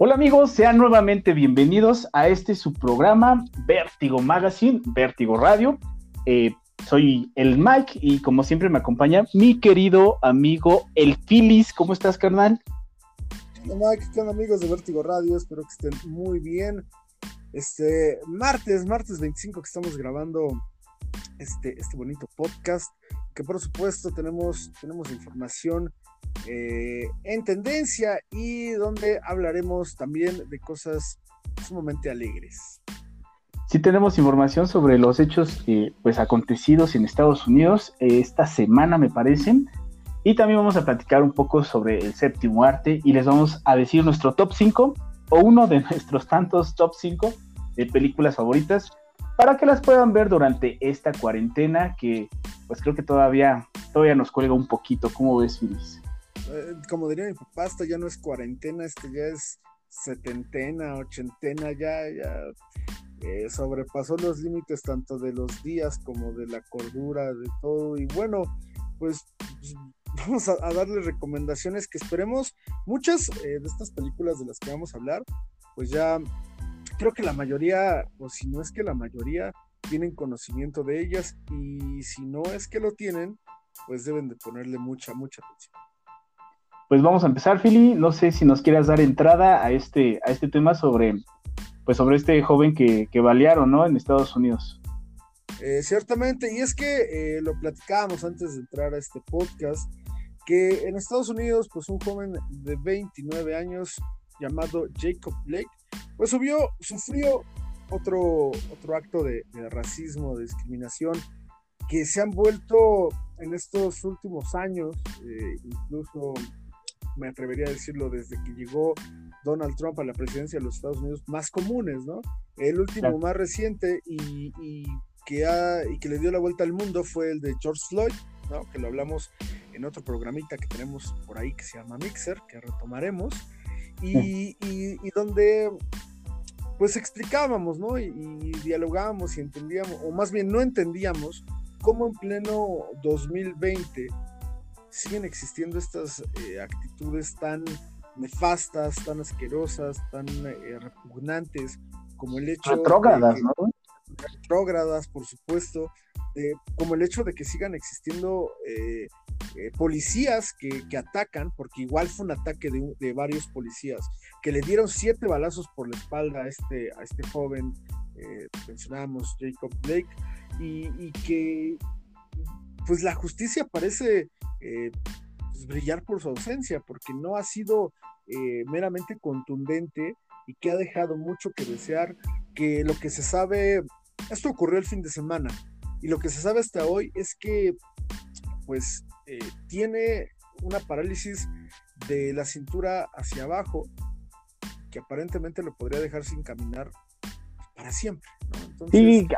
Hola amigos, sean nuevamente bienvenidos a este su programa Vértigo Magazine, Vértigo Radio. Eh, soy el Mike y como siempre me acompaña mi querido amigo el Phyllis. ¿Cómo estás, carnal? Hola Mike, ¿qué amigos de Vértigo Radio? Espero que estén muy bien. Este martes, martes 25 que estamos grabando este, este bonito podcast, que por supuesto tenemos, tenemos información eh, en tendencia y donde hablaremos también de cosas sumamente alegres. Sí tenemos información sobre los hechos eh, pues acontecidos en Estados Unidos eh, esta semana me parecen y también vamos a platicar un poco sobre el séptimo arte y les vamos a decir nuestro top 5 o uno de nuestros tantos top 5 de películas favoritas para que las puedan ver durante esta cuarentena que pues creo que todavía todavía nos cuelga un poquito. ¿Cómo ves, Feliz? Eh, como diría mi papá, esto ya no es cuarentena, esto ya es setentena, ochentena, ya, ya eh, sobrepasó los límites tanto de los días como de la cordura, de todo. Y bueno, pues, pues vamos a, darle recomendaciones que esperemos. Muchas eh, de estas películas de las que vamos a hablar, pues ya creo que la mayoría, o si no es que la mayoría, tienen conocimiento de ellas y si no es que lo tienen, pues deben de ponerle mucha, mucha atención. Pues vamos a empezar, Philly. No sé si nos quieras dar entrada a este, a este tema sobre, pues sobre este joven que, que balearon, ¿no? En Estados Unidos. Eh, ciertamente, y es que eh, lo platicábamos antes de entrar a este podcast, que en Estados Unidos, pues un joven de 29 años llamado Jacob Blake, pues subió, sufrió otro, otro acto de, racismo, de discriminación, que se han vuelto en estos últimos años, eh, incluso me atrevería a decirlo, desde que llegó Donald Trump a la presidencia de los Estados Unidos, más comunes, ¿no? El último más reciente y, que ha, y que le dio la vuelta al mundo fue el de George Floyd, ¿no? Que lo hablamos en otro programita que tenemos por ahí que se llama Mixer, que retomaremos, y, y donde pues explicábamos, ¿no? Y, y, dialogábamos y entendíamos, o más bien no entendíamos cómo en pleno 2020 siguen existiendo estas eh, actitudes tan nefastas, tan asquerosas, tan eh, repugnantes, como el hecho... Retrógradas, ¿no? Retrógradas, por supuesto, como el hecho de que sigan existiendo eh, policías que, que, atacan, porque igual fue un ataque de, de, varios policías, que le dieron siete balazos por la espalda a este, a este joven, mencionábamos Jacob Blake, y, y que pues la justicia parece eh, pues, brillar por su ausencia, porque no ha sido eh, meramente contundente y que ha dejado mucho que desear, que lo que se sabe, esto ocurrió el fin de semana, y lo que se sabe hasta hoy es que pues eh, tiene una parálisis de la cintura hacia abajo, que aparentemente lo podría dejar sin caminar para siempre. sí,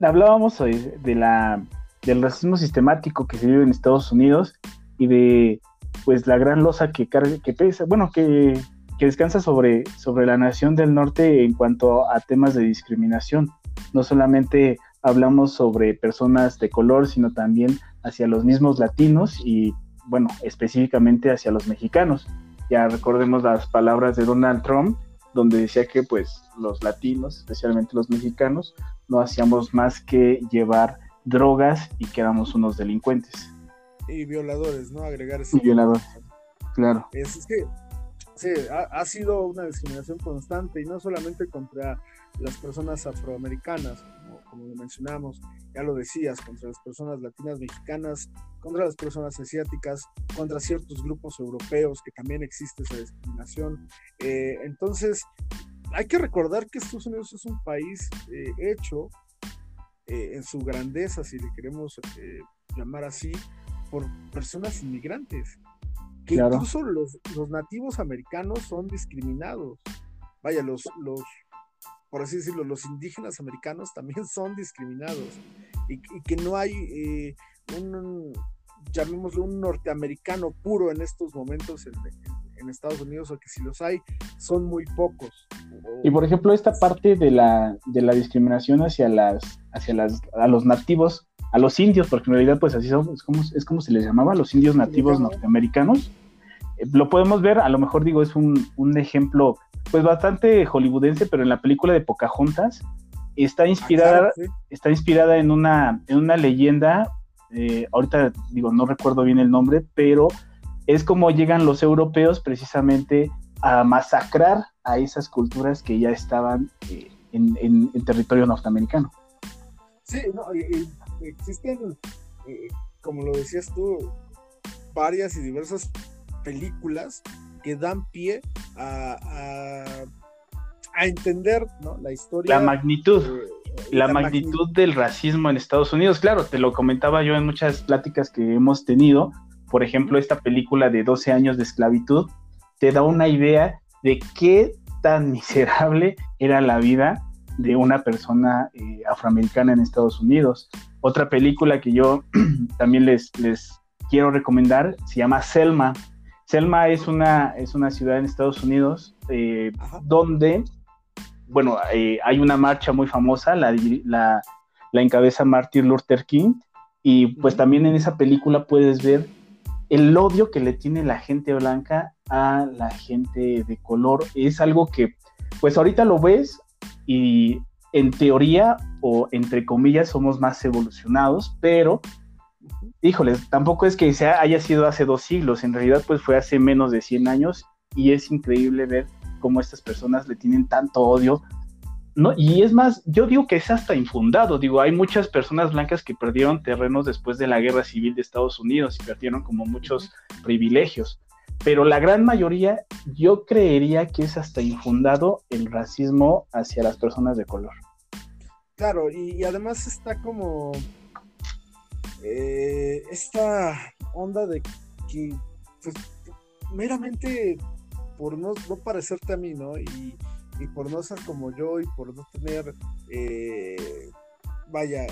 hablábamos de la del racismo sistemático que se vive en Estados Unidos y de pues la gran losa que carga, que pesa, bueno, que, que descansa sobre, sobre la nación del norte en cuanto a temas de discriminación. No solamente hablamos sobre personas de color, sino también hacia los mismos latinos y, bueno, específicamente hacia los mexicanos. Ya recordemos las palabras de Donald Trump, donde decía que pues los latinos, especialmente los mexicanos, no hacíamos más que llevar drogas y quedamos unos delincuentes. Y violadores, ¿no? Agregar ese. Y violadores, claro. Es, que sí, ha, sido una discriminación constante y no solamente contra las personas afroamericanas, como, como lo mencionamos, ya lo decías, contra las personas latinas mexicanas, contra las personas asiáticas, contra ciertos grupos europeos, que también existe esa discriminación. Eh, entonces, hay que recordar que Estados Unidos es un país eh, hecho eh, en su grandeza, si le queremos eh, llamar así, por personas inmigrantes. Que incluso los, los, nativos americanos son discriminados. Vaya, los, los, por así decirlo, los indígenas americanos también son discriminados. Y, que no hay eh, un, llamémoslo, un norteamericano puro en estos momentos en, en Estados Unidos, o que si los hay, son muy pocos. Y por ejemplo, esta parte de la, de la discriminación hacia las, hacia las, a los nativos, a los indios, porque en realidad pues así son, es como, es como se les llamaba, los indios nativos norteamericanos, lo podemos ver, a lo mejor digo, es un, un ejemplo pues bastante hollywoodense, pero en la película de Pocahontas está ah, inspirada, está inspirada en una, en una leyenda, eh, ahorita digo, no recuerdo bien el nombre, pero es como llegan los europeos precisamente a masacrar a esas culturas que ya estaban eh, en, territorio norteamericano. Sí, no, existen, eh, como lo decías tú, varias y diversas películas que dan pie a, a, entender la historia. La magnitud. la, magnitud, del racismo en Estados Unidos. Claro, te lo comentaba yo en muchas pláticas que hemos tenido. Por ejemplo, esta película de 12 años de esclavitud te da una idea de qué tan miserable era la vida de una persona eh, afroamericana en Estados Unidos. Otra película que yo también les, les quiero recomendar se llama Selma. Selma es una, es una ciudad en Estados Unidos eh, donde, bueno, eh, hay una marcha muy famosa, la, la, encabeza Martin Luther King, y pues también en esa película puedes ver el odio que le tiene la gente blanca a la gente de color. Es algo que, pues ahorita lo ves y en teoría o entre comillas somos más evolucionados, pero híjoles, tampoco es que haya sido hace dos siglos, en realidad pues fue hace menos de 100 años y es increíble ver cómo estas personas le tienen tanto odio. No, y es más, yo digo que es hasta infundado, digo, hay muchas personas blancas que perdieron terrenos después de la guerra civil de Estados Unidos y perdieron como muchos privilegios, pero la gran mayoría yo creería que es hasta infundado el racismo hacia las personas de color. Claro, y además está como eh, esta onda de que, pues, meramente por no, parecerte a mí, ¿no? Y, por no ser como yo y por no tener, eh, vaya,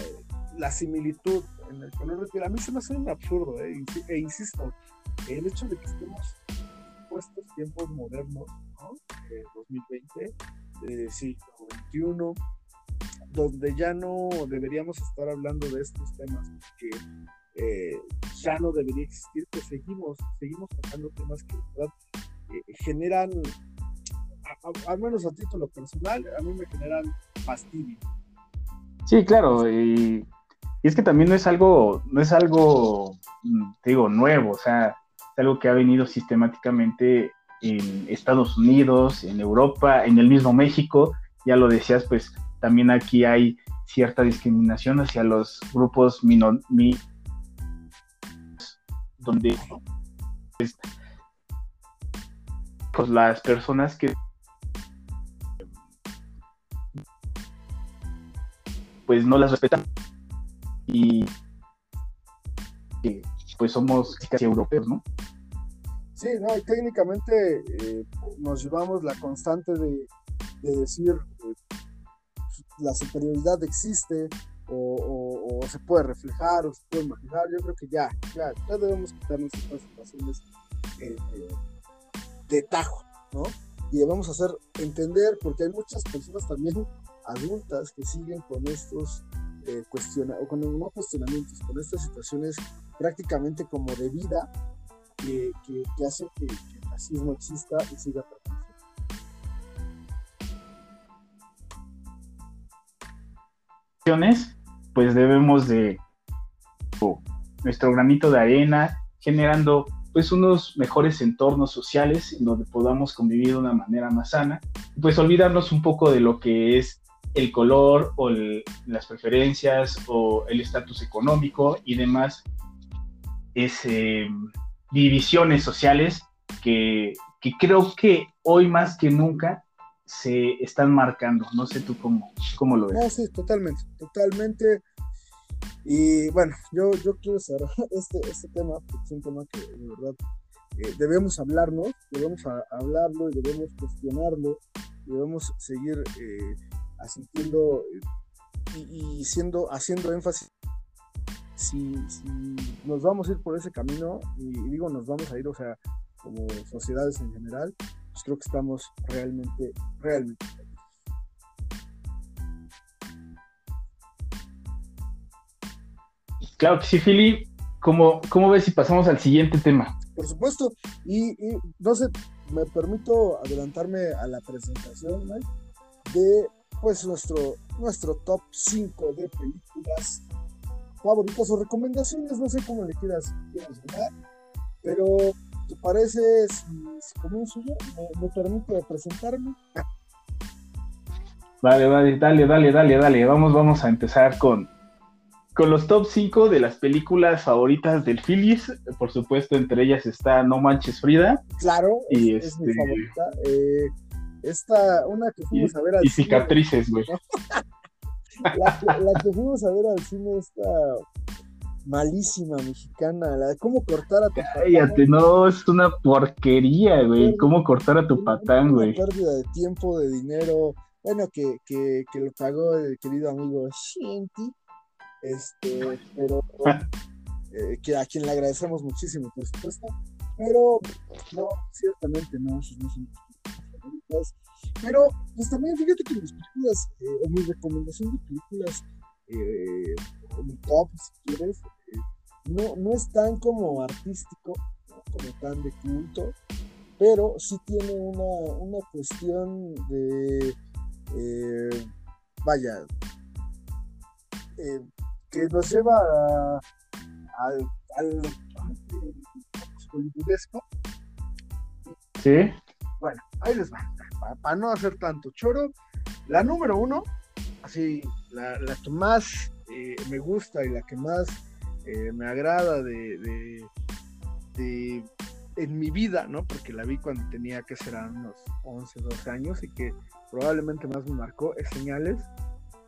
la similitud en el color de piel, a mí se me hace un absurdo, ¿eh? E insisto, el hecho de que estemos en estos tiempos modernos, ¿no? 2020, siglo XXI, donde ya no deberíamos estar hablando de estos temas, porque eh, ya no debería existir, pues seguimos, seguimos tocando temas que eh, generan, al menos a título personal, a mí me generan fastidio. Sí, claro, y, es que también no es algo, no es algo, mm, digo, nuevo, o sea, es algo que ha venido sistemáticamente en Estados Unidos, en Europa, en el mismo México, ya lo decías, pues también aquí hay cierta discriminación hacia los grupos minor, donde pues, pues, las personas que pues no las respetan y pues somos casi europeos, ¿no? Sí, no, técnicamente eh, nos llevamos la constante de, decir eh, la superioridad existe o, se puede reflejar o se puede imaginar, yo creo que ya, ya, ya debemos quitarnos estas situaciones eh, de tajo, ¿no? Y debemos hacer entender, porque hay muchas personas también adultas que siguen con estos eh, o con no cuestionamientos, con estas situaciones prácticamente como de vida que, que, hacen que, el racismo exista y siga presente. pues debemos de nuestro granito de arena, generando pues unos mejores entornos sociales en donde podamos convivir de una manera más sana, pues olvidarnos un poco de lo que es el color o las preferencias o el estatus económico y demás es, eh, divisiones sociales que, que creo que hoy más que nunca se están marcando. No sé tú cómo, cómo lo ves. No, sí, totalmente, totalmente. Y bueno, yo, yo quiero cerrar este, este tema, porque es un tema que de verdad eh, debemos hablarnos, debemos hablarlo y debemos cuestionarlo, debemos seguir eh, asistiendo eh, y, siendo, haciendo énfasis. Si, si, nos vamos a ir por ese camino, y digo nos vamos a ir, o sea, como sociedades en general, pues creo que estamos realmente, realmente. Claro que sí, Fili. ¿Cómo, ¿Cómo ves si pasamos al siguiente tema? Por supuesto, y, y no sé, me permito adelantarme a la presentación ¿no? de pues nuestro, nuestro top 5 de películas favoritas o recomendaciones, no sé cómo le quieras, quieras llamar, pero ¿te parece si, comienzo yo? ¿Me, me permite presentarme? Vale, vale, dale, dale, dale, dale. Vamos, vamos a empezar con, con los top 5 de las películas favoritas del Phillies. Por supuesto, entre ellas está No Manches Frida. Claro, y es, este... es mi favorita. Eh, esta, una que fuimos y, a ver al y cicatrices, güey. La, que, la que fuimos a ver al cine, esta malísima mexicana, la de cómo cortar a tu Cállate, no, es una porquería, güey. Cómo cortar a tu patán, güey. Pérdida de tiempo, de dinero. Bueno, que, que, que lo pagó el querido amigo Shinty. Este, pero eh, que a quien le agradecemos muchísimo, por supuesto. Pero no, ciertamente no, esos no son favoritas. Pero, pues también fíjate que mis películas, eh, o mi recomendación de películas, eh, o mi top, si quieres, eh, no, no es tan como artístico, ¿no? como tan de culto, pero sí tiene una, una cuestión de, eh, vaya, eh, que nos lleva a, al, al, hollywoodesco. Sí. Bueno, ahí les va para, para, no hacer tanto choro. La número uno, así, la, la que más eh, me gusta y la que más eh, me agrada de, de, de, en mi vida, ¿no? Porque la vi cuando tenía que ser unos 11, 12 años y que probablemente más me marcó es Señales.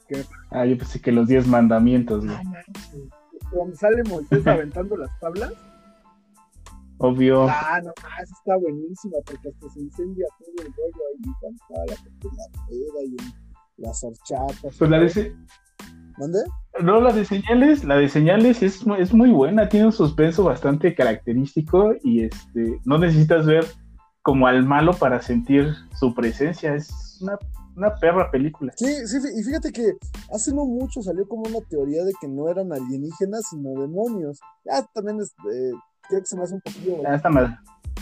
Que... Ah, yo pensé que los 10 mandamientos, güey. Cuando sale Moisés aventando las tablas. Obvio. Ah, no, ah, eso está buenísima porque hasta se incendia todo el rollo ahí cuando estaba la, la peda y las horchatas. Pues la de ¿Mande? No, la de señales, la de señales es, es muy buena, tiene un suspenso bastante característico y este no necesitas ver como al malo para sentir su presencia, es una, una perra película. Sí, sí, y fíjate que hace no mucho salió como una teoría de que no eran alienígenas, sino demonios. Ya también es, eh, creo que se me hace un poquillo. Ya está mal.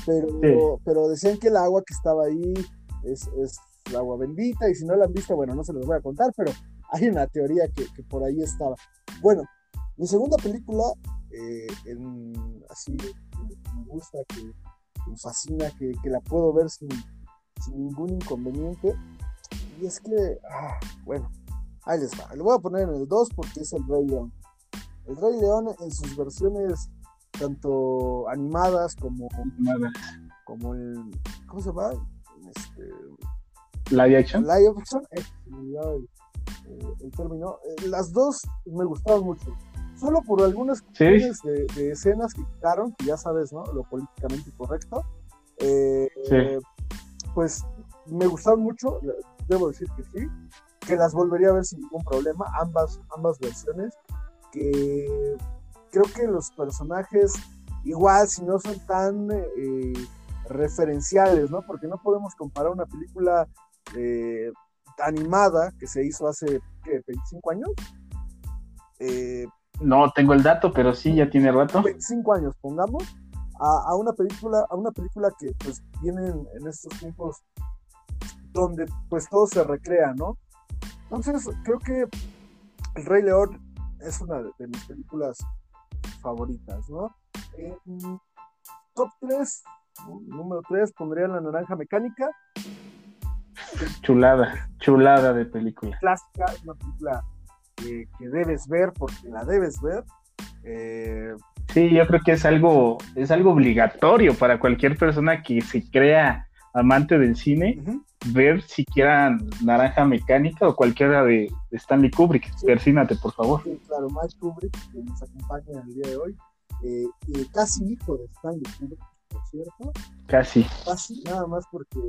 Pero, sí. pero decían que el agua que estaba ahí es, es el agua bendita, y si no la han visto, bueno, no se los voy a contar, pero hay una teoría que, que por ahí estaba. Bueno, mi segunda película, eh, en, así me gusta, que me fascina, que, que la puedo ver sin, sin, ningún inconveniente, y es que, ah, bueno, ahí les va. Lo voy a poner en el 2 porque es el Rey León. El Rey León en sus versiones tanto animadas como como el ¿cómo se llama? Este, live action live action eh, el, el, el, término eh, las dos me gustaron mucho solo por algunas ¿Sí? de, de, escenas que quitaron que ya sabes no lo políticamente correcto eh, sí. pues me gustaron mucho debo decir que sí que las volvería a ver sin ningún problema ambas ambas versiones que creo que los personajes, igual si no son tan eh, referenciales, ¿no? Porque no podemos comparar una película eh, animada que se hizo hace, ¿qué? ¿25 años? Eh, no tengo el dato, pero sí, ya tiene rato. 25 años, pongamos, a, a una película, a una película que pues viene en, en estos tiempos donde pues todo se recrea, ¿no? Entonces, creo que El Rey León es una de, de mis películas favoritas, ¿no? Eh, top 3, número 3, pondría La Naranja Mecánica. Chulada, chulada de película. Clásica, una película que, que debes ver porque la debes ver. Eh, sí, yo creo que es algo, es algo obligatorio para cualquier persona que se crea amante del cine. Uh -huh ver siquiera Naranja Mecánica o cualquiera de Stanley Kubrick. Sí. Persínate, por favor. Sí, claro, Mike Kubrick, que nos acompaña el día de hoy, eh, eh, casi hijo de Stanley Kubrick, por cierto. Casi. Casi, nada más porque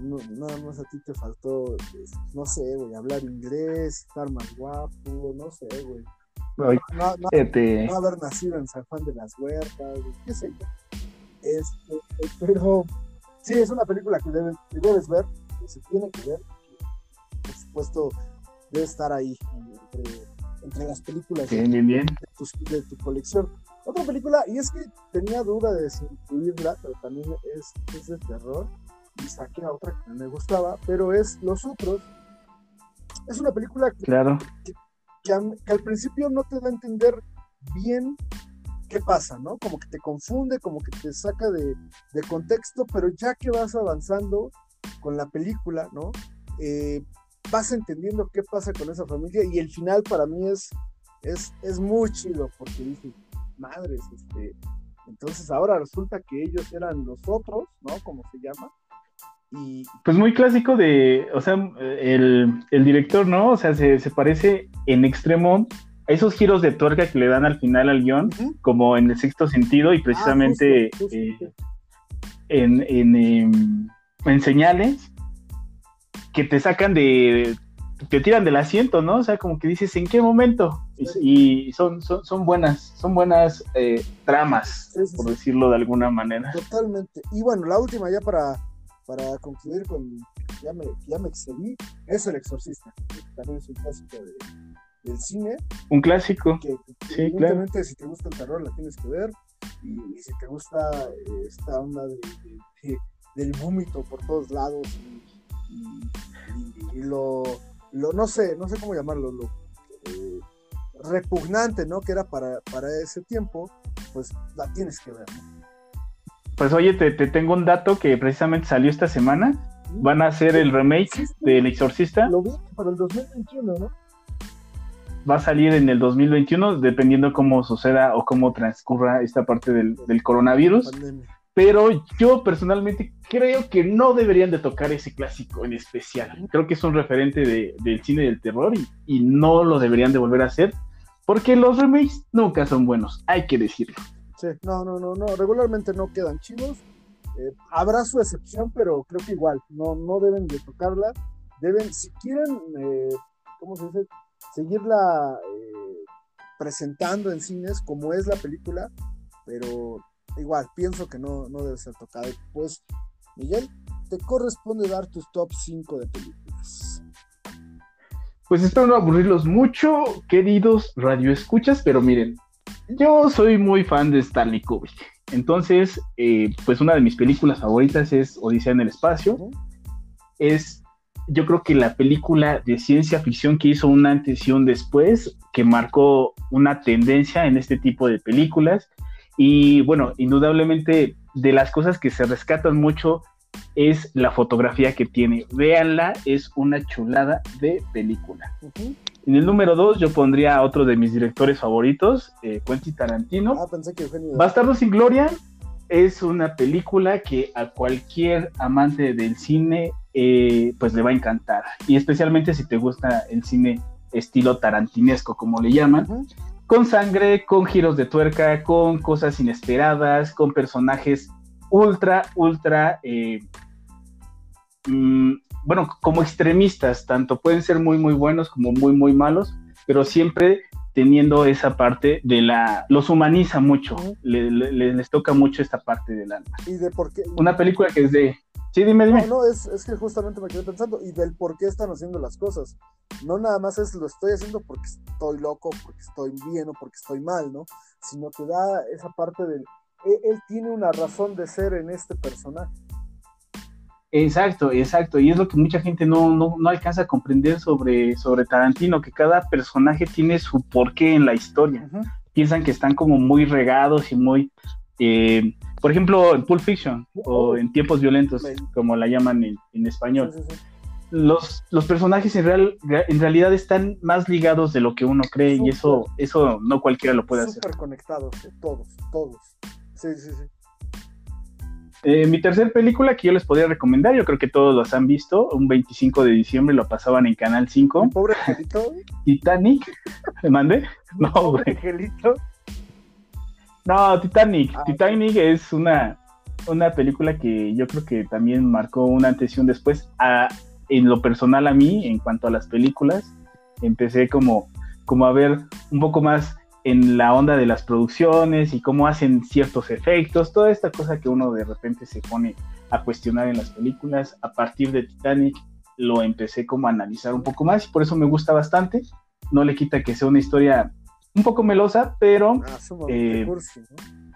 no, nada más a ti te faltó, pues, no sé, güey, hablar inglés, estar más guapo, no sé, güey. No, no, no, este... no, haber nacido en San Juan de las Huertas, qué sé yo. Este, pero sí, es una película que, debes, que debes ver, que se tiene que ver, que, por supuesto debe estar ahí entre, entre las películas bien, bien, bien. De, tu, de, tu, colección. Otra película, y es que tenía duda de si incluirla, pero también es, es de terror, y saqué a otra que me gustaba, pero es Los Otros. Es una película que, claro. que, al principio no te da a entender bien qué pasa, ¿no? Como que te confunde, como que te saca de, de contexto, pero ya que vas avanzando con la película, ¿no? Eh, vas entendiendo qué pasa con esa familia y el final para mí es, es, es muy chido porque dices, madres, este, entonces ahora resulta que ellos eran los otros, ¿no? Como se llama. Y... Pues muy clásico de, o sea, el, director, ¿no? O sea, se, parece en extremo esos giros de tuerca que le dan al final al guion, como en el sexto sentido y ah, precisamente eh, en, en, en señales que te sacan de, te tiran del asiento, ¿no? O sea, como que dices, ¿en qué momento? Y, son, son, buenas, son buenas eh, tramas, por decirlo de alguna manera. Totalmente. Y bueno, la última ya para, para concluir con, ya me, ya me excedí, es El Exorcista. También es un clásico del cine. Un clásico. Que, sí, claro. si te gusta el terror la tienes que ver. Y, si te gusta eh, esta onda del vómito por todos lados y, lo, lo, no sé, no sé cómo llamarlo, lo eh, repugnante, ¿no? Que era para, para ese tiempo, pues la tienes que ver. Pues oye, te, tengo un dato que precisamente salió esta semana. Van a hacer el remake del Exorcista. Lo vi para el 2021, ¿no? Va a salir en el 2021, dependiendo cómo suceda o cómo transcurra esta parte del, del coronavirus pero yo personalmente creo que no deberían de tocar ese clásico en especial. Creo que es un referente del cine del terror y, no lo deberían de volver a hacer porque los remakes nunca son buenos, hay que decirlo. Sí, no, no, no, no, regularmente no quedan chidos. Eh, habrá su excepción, pero creo que igual, no, no deben de tocarla. Deben, si quieren, eh, ¿cómo se dice? Seguirla eh, presentando en cines como es la película, pero igual, pienso que no, no debe ser tocado. Pues, Miguel, te corresponde dar tus top 5 de películas. Pues espero no aburrirlos mucho, queridos radioescuchas, pero miren, yo soy muy fan de Stanley Kubrick. Entonces, eh, pues una de mis películas favoritas es Odisea en el Espacio. Es, yo creo que la película de ciencia ficción que hizo una antes y un después, que marcó una tendencia en este tipo de películas y bueno, indudablemente de las cosas que se rescatan mucho es la fotografía que tiene. Véanla, es una chulada de película. En el número dos yo pondría a otro de mis directores favoritos, eh, Quentin Tarantino. Ah, pensé que Eugenio... Bastardo sin Gloria es una película que a cualquier amante del cine eh, pues le va a encantar. Y especialmente si te gusta el cine estilo tarantinesco, como le llaman con sangre, con giros de tuerca, con cosas inesperadas, con personajes ultra, ultra, eh, mm, bueno, como extremistas, tanto pueden ser muy, muy buenos como muy, muy malos, pero siempre teniendo esa parte de la, los humaniza mucho, les toca mucho esta parte del alma. ¿Y de por qué? Una película que es de Sí, dime, dime. No, no, es, es, que justamente me quedé pensando y del por qué están haciendo las cosas. No nada más es lo estoy haciendo porque estoy loco, porque estoy bien o porque estoy mal, ¿no? Sino que da esa parte del. Él, él tiene una razón de ser en este personaje. Exacto, exacto. Y es lo que mucha gente no, no, no, alcanza a comprender sobre, sobre Tarantino, que cada personaje tiene su porqué en la historia. Piensan que están como muy regados y muy eh, por ejemplo, en Pulp Fiction o en Tiempos Violentos, como la llaman en, español. Los, los personajes en, real, en realidad están más ligados de lo que uno cree y eso, eso no cualquiera lo puede hacer. Súper conectados, todos, todos. Sí, sí, sí. Eh, mi tercer película que yo les podría recomendar, yo creo que todos los han visto, un 25 de diciembre lo pasaban en Canal 5. Pobre angelito. Titanic, ¿me mandé? No, Pobre angelito. No, Titanic. Ah, Titanic es una, una película que yo creo que también marcó una antes y un después. en lo personal a mí, en cuanto a las películas, empecé como, como a ver un poco más en la onda de las producciones y cómo hacen ciertos efectos, toda esta cosa que uno de repente se pone a cuestionar en las películas. A partir de Titanic lo empecé como a analizar un poco más y por eso me gusta bastante. No le quita que sea una historia un poco melosa, pero, Ah, Eh, cursi, ¿no?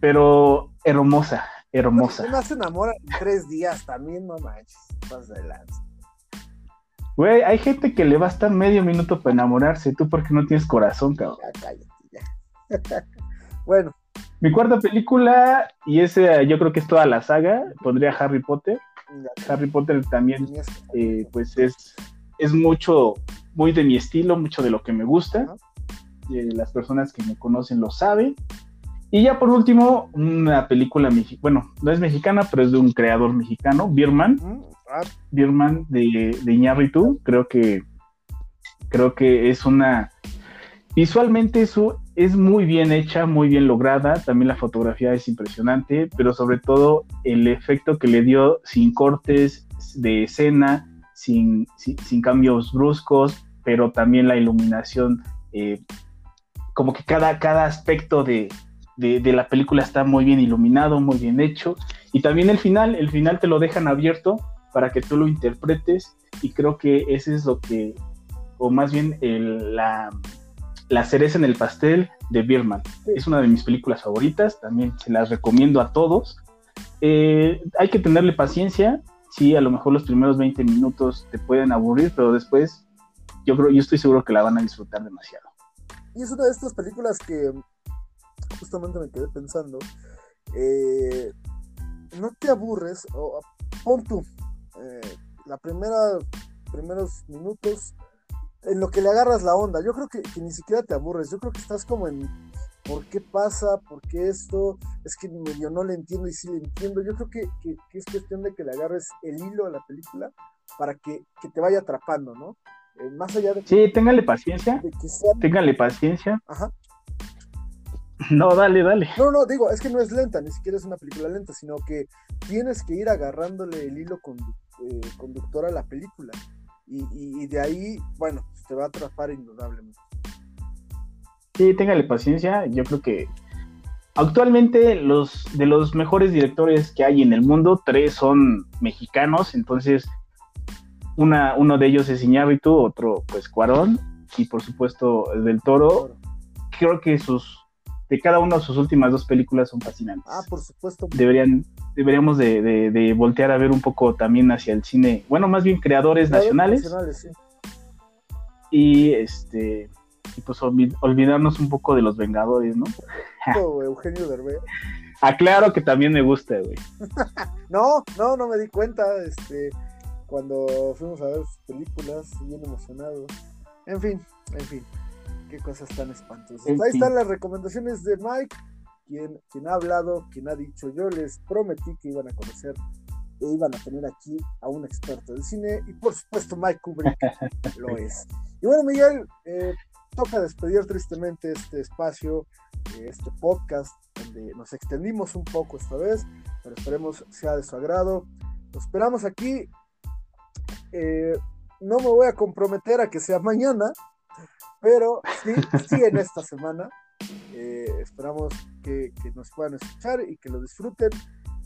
pero hermosa, hermosa. Una se enamora en tres días también, no manches. Pasa de lanza. Güey, hay gente que le basta medio minuto para enamorarse. Tú porque no tienes corazón, cabrón. Ya cállate, ya. bueno, Mi cuarta película, y ese yo creo que es toda la saga, pondría Harry Potter. ya Harry Potter también, eh, pues es, es mucho, muy de mi estilo, mucho de lo que me gusta. Ajá. Eh, las personas que me conocen lo saben. Y ya por último, una película mexicana, bueno, no es mexicana, pero es de un creador mexicano, Birman. Birman de, de Iñárritu, creo que creo que es una visualmente su, es muy bien hecha, muy bien lograda, también la fotografía es impresionante, pero sobre todo el efecto que le dio sin cortes de escena, sin, sin, cambios bruscos, pero también la iluminación, eh, como que cada, cada aspecto de, de la película está muy bien iluminado, muy bien hecho, y también el final, el final te lo dejan abierto para que tú lo interpretes y creo que ese es lo que, o más bien el- la, la cereza en el pastel de Birman. Es una de mis películas favoritas, también se las recomiendo a todos. Eh, hay que tenerle paciencia, sí, a lo mejor los primeros 20 minutos te pueden aburrir, pero después yo creo, yo estoy seguro que la van a disfrutar demasiado. Y es una de estas películas que justamente me quedé pensando. eh, no te aburres, o pon tú, eh, la primera, primeros minutos, en lo que le agarras la onda. Yo creo que, que ni siquiera te aburres, yo creo que estás como en ¿por qué pasa? ¿Por qué esto? Es que medio no le entiendo y sí le entiendo. Yo creo que, que- que es cuestión de que le agarres el hilo a la película para que, te vaya atrapando, ¿no? Eh, más allá de, Sí, ténganle paciencia, sea... ténganle paciencia. Ajá. No, dale, dale. No, no, digo, es que no es lenta, ni siquiera es una película lenta, sino que tienes que ir agarrándole el hilo condu- eh, conductor a la película. Y, y- y de ahí, bueno, pues, te va a atrapar indudablemente. Sí, téngale paciencia. Yo creo que actualmente los de los mejores directores que hay en el mundo, tres son mexicanos. Entonces, una, uno de ellos es Iñárritu, otro pues Cuarón y por supuesto el del Toro. Creo que sus de cada una de sus últimas dos películas son fascinantes. Ah, por supuesto. Deberían deberíamos de, de- de voltear a ver un poco también hacia el cine, bueno, más bien creadores nacionales Nacionales, sí. y este y pues olvi- olvidarnos un poco de los Vengadores, ¿no? Todo Eugenio Derbez. Aclaro que también me gusta, güey. No, no, no me di cuenta, este, cuando fuimos a ver sus películas, bien emocionado. En fin, en fin, qué cosas tan espantosas. Ahí fin. están las recomendaciones de Mike, quien, quien ha hablado, quien ha dicho, yo les prometí que iban a conocer e iban a tener aquí a un experto de cine, y por supuesto Mike Kubrick lo es. Y bueno, Miguel, eh, toca despedir tristemente este espacio, eh, este podcast, donde nos extendimos un poco esta vez, pero esperemos sea de su agrado. Lo esperamos aquí. Eh, no me voy a comprometer a que sea mañana, pero sí, sí en esta semana. Eh, esperamos que, que nos puedan escuchar y que lo disfruten,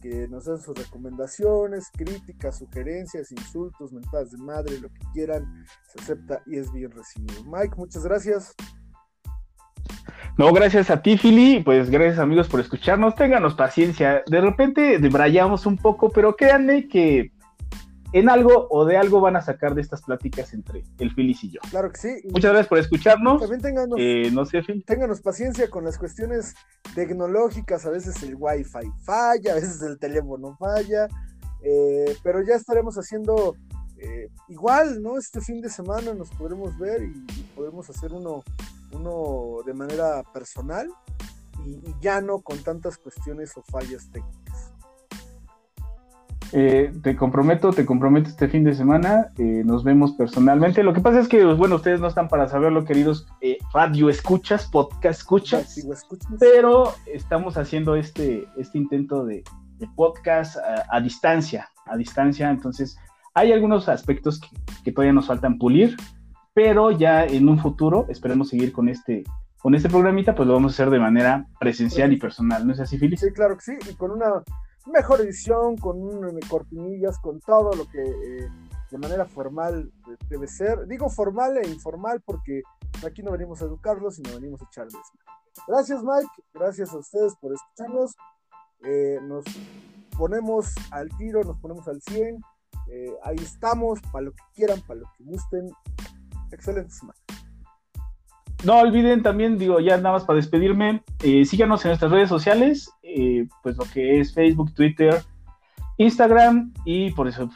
que nos den sus recomendaciones, críticas, sugerencias, insultos, mentadas de madre, lo que quieran, se acepta y es bien recibido. Mike, muchas gracias. No, gracias a ti, Philly. Pues gracias, amigos, por escucharnos. Ténganos paciencia. De repente debrayamos un poco, pero créanme que en algo o de algo van a sacar de estas pláticas entre el Philly y yo. Claro que sí. Muchas gracias por escucharnos. También ténganos, Eh, no sé, Phil. ténganos paciencia con las cuestiones tecnológicas. A veces el wifi falla, a veces el teléfono falla. eh, pero ya estaremos haciendo eh, igual, ¿no? Este fin de semana nos podremos ver y, y podremos hacer uno, uno de manera personal y, y ya no con tantas cuestiones o fallas técnicas. Eh, te comprometo, te comprometo este fin de semana. eh, nos vemos personalmente. Lo que pasa es que, bueno, ustedes no están para saberlo, queridos eh, radio escuchas, podcast escuchas. Pero estamos haciendo este, este intento de, de podcast a, a distancia, a distancia, entonces hay algunos aspectos que, que todavía nos faltan pulir, pero ya en un futuro esperemos seguir con este, con este programita, pues lo vamos a hacer de manera presencial y personal, ¿no es así, Fili? Sí, claro que sí, y con una mejor edición, con un, cortinillas, con todo lo que eh, de manera formal debe ser. Digo formal e informal porque Aquí no venimos a educarlos, sino venimos a echarles. Gracias, Mike. Gracias a ustedes por escucharnos. Eh, nos ponemos al tiro, nos ponemos al 100. Eh, ahí estamos, para lo que quieran, para lo que gusten. Excelente semana. No olviden también, digo, ya nada más para despedirme, eh, síganos en nuestras redes sociales, pues lo que es Facebook, Twitter, Instagram y por eso,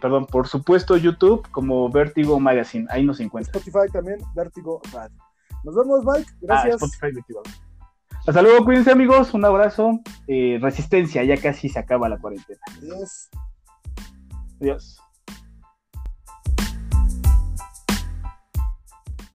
perdón, por supuesto YouTube como Vertigo Magazine, ahí nos encuentran. Spotify también, Vertigo Radio. Nos vemos, Mike. Ah, Gracias. Hasta luego, cuídense amigos, un abrazo. Eh, resistencia, ya casi se acaba la cuarentena. Adiós. Adiós.